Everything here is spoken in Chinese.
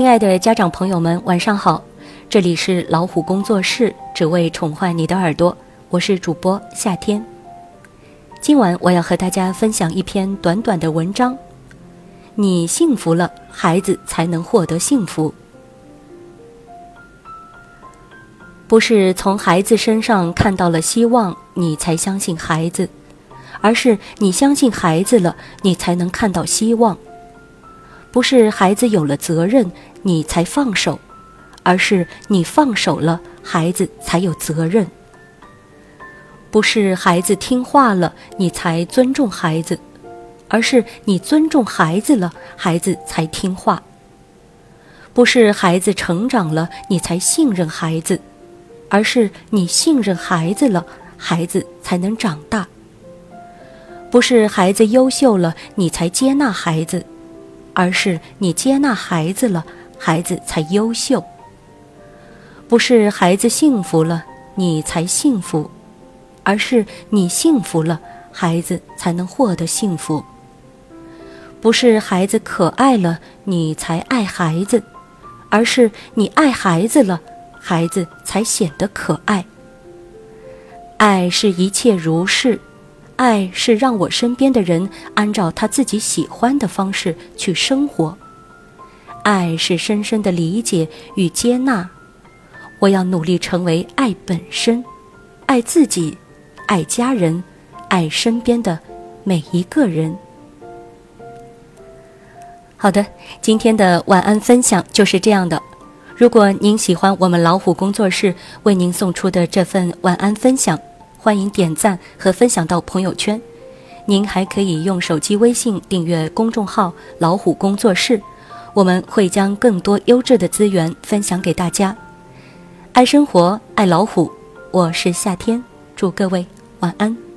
亲爱的家长朋友们，晚上好！这里是老虎工作室，只为宠坏你的耳朵，我是主播夏天。今晚我要和大家分享一篇短短的文章：你幸福了，孩子才能获得幸福。不是从孩子身上看到了希望，你才相信孩子，而是你相信孩子了，你才能看到希望。不是孩子有了责任你才放手，而是你放手了，孩子才有责任。不是孩子听话了你才尊重孩子，而是你尊重孩子了，孩子才听话。不是孩子成长了你才信任孩子，而是你信任孩子了，孩子才能长大。不是孩子优秀了你才接纳孩子。而是你接纳孩子了，孩子才优秀。不是孩子幸福了，你才幸福，而是你幸福了，孩子才能获得幸福。不是孩子可爱了，你才爱孩子，而是你爱孩子了，孩子才显得可爱。爱是一切如是。爱是让我身边的人按照他自己喜欢的方式去生活，爱是深深的理解与接纳。我要努力成为爱本身，爱自己，爱家人，爱身边的每一个人。好的，今天的晚安分享就是这样的。如果您喜欢我们老虎工作室为您送出的这份晚安分享。欢迎点赞和分享到朋友圈，您还可以用手机微信订阅公众号“老虎工作室”，我们会将更多优质的资源分享给大家。爱生活，爱老虎，我是夏天，祝各位晚安。